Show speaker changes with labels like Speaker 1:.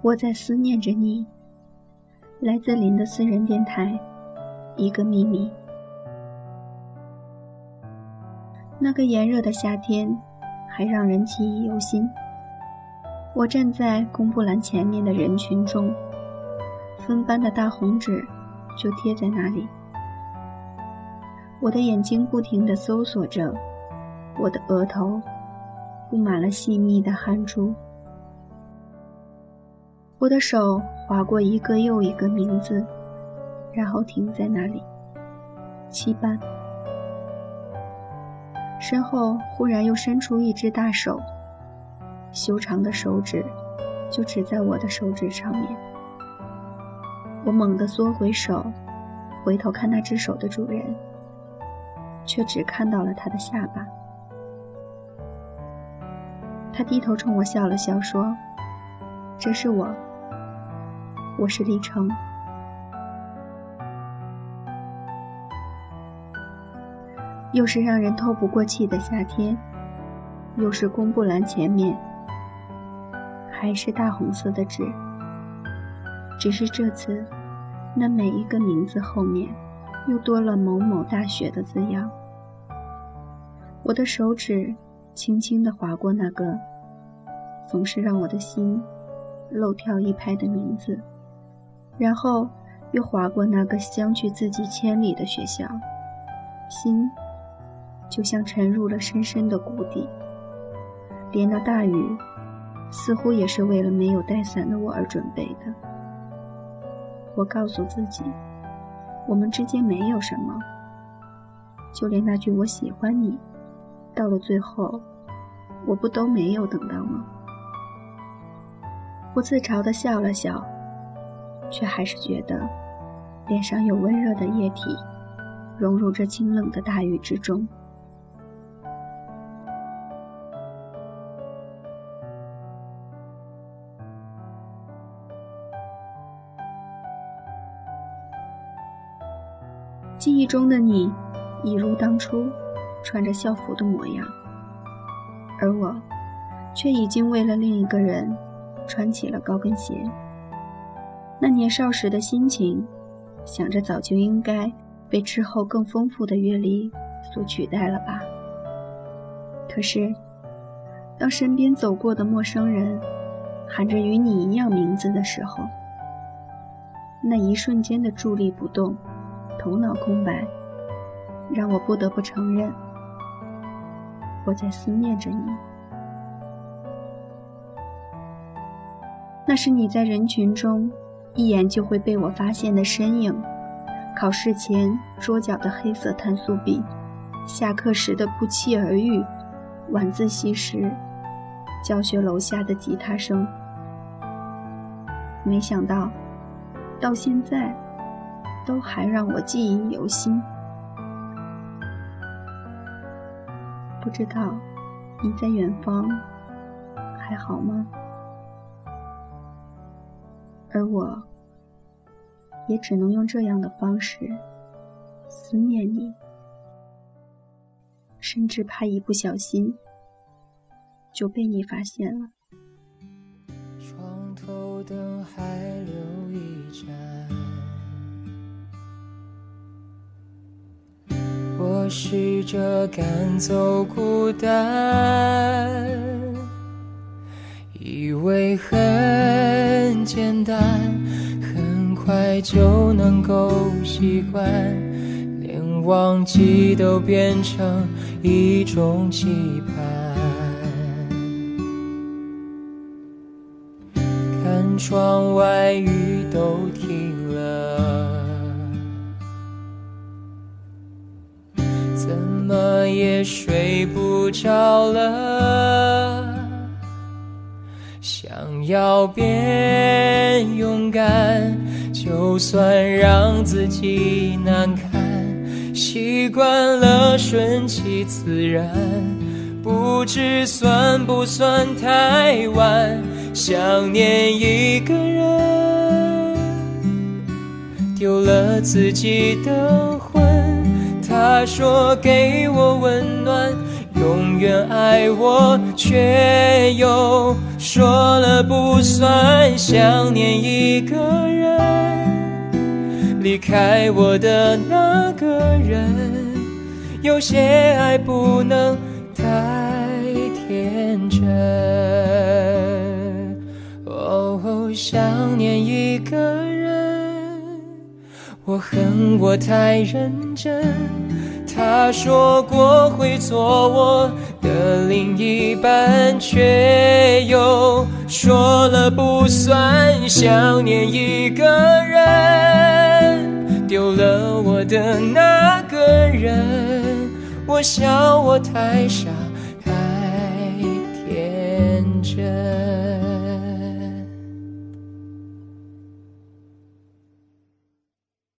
Speaker 1: 我在思念着你。来自林的私人电台，一个秘密。那个炎热的夏天，还让人记忆犹新。我站在公布栏前面的人群中，分班的大红纸就贴在那里。我的眼睛不停地搜索着，我的额头布满了细密的汗珠。我的手划过一个又一个名字，然后停在那里。七班。身后忽然又伸出一只大手，修长的手指就指在我的手指上面。我猛地缩回手，回头看那只手的主人，却只看到了他的下巴。他低头冲我笑了笑，说：“这是我。”我是李成，又是让人透不过气的夏天，又是公布栏前面，还是大红色的纸。只是这次，那每一个名字后面，又多了某某大学的字样。我的手指轻轻地划过那个，总是让我的心漏跳一拍的名字。然后又划过那个相距自己千里的学校，心就像沉入了深深的谷底。连那大雨，似乎也是为了没有带伞的我而准备的。我告诉自己，我们之间没有什么，就连那句“我喜欢你”，到了最后，我不都没有等到吗？我自嘲地笑了笑。却还是觉得脸上有温热的液体融入这清冷的大雨之中。记忆中的你，一如当初穿着校服的模样，而我，却已经为了另一个人穿起了高跟鞋。那年少时的心情，想着早就应该被之后更丰富的阅历所取代了吧。可是，当身边走过的陌生人喊着与你一样名字的时候，那一瞬间的伫立不动、头脑空白，让我不得不承认，我在思念着你。那是你在人群中。一眼就会被我发现的身影，考试前桌角的黑色碳素笔，下课时的不期而遇，晚自习时教学楼下的吉他声。没想到，到现在都还让我记忆犹新。不知道你在远方还好吗？而我，也只能用这样的方式思念你，甚至怕一不小心就被你发现了。
Speaker 2: 灯还留一盏，我试着赶走孤单，以为很单，很快就能够习惯，连忘记都变成一种期盼。看窗外雨都停了，怎么也睡不着了。要变勇敢，就算让自己难堪，习惯了顺其自然，不知算不算太晚。想念一个人，丢了自己的魂。他说给我温暖，永远爱我，却又。说了不算，想念一个人，离开我的那个人，有些爱不能太天真。哦，想念一个人，我恨我太认真。他说过会做我的另一半，却又说了不算。想念一个人，丢了我的那个人，我笑我太傻，太天真。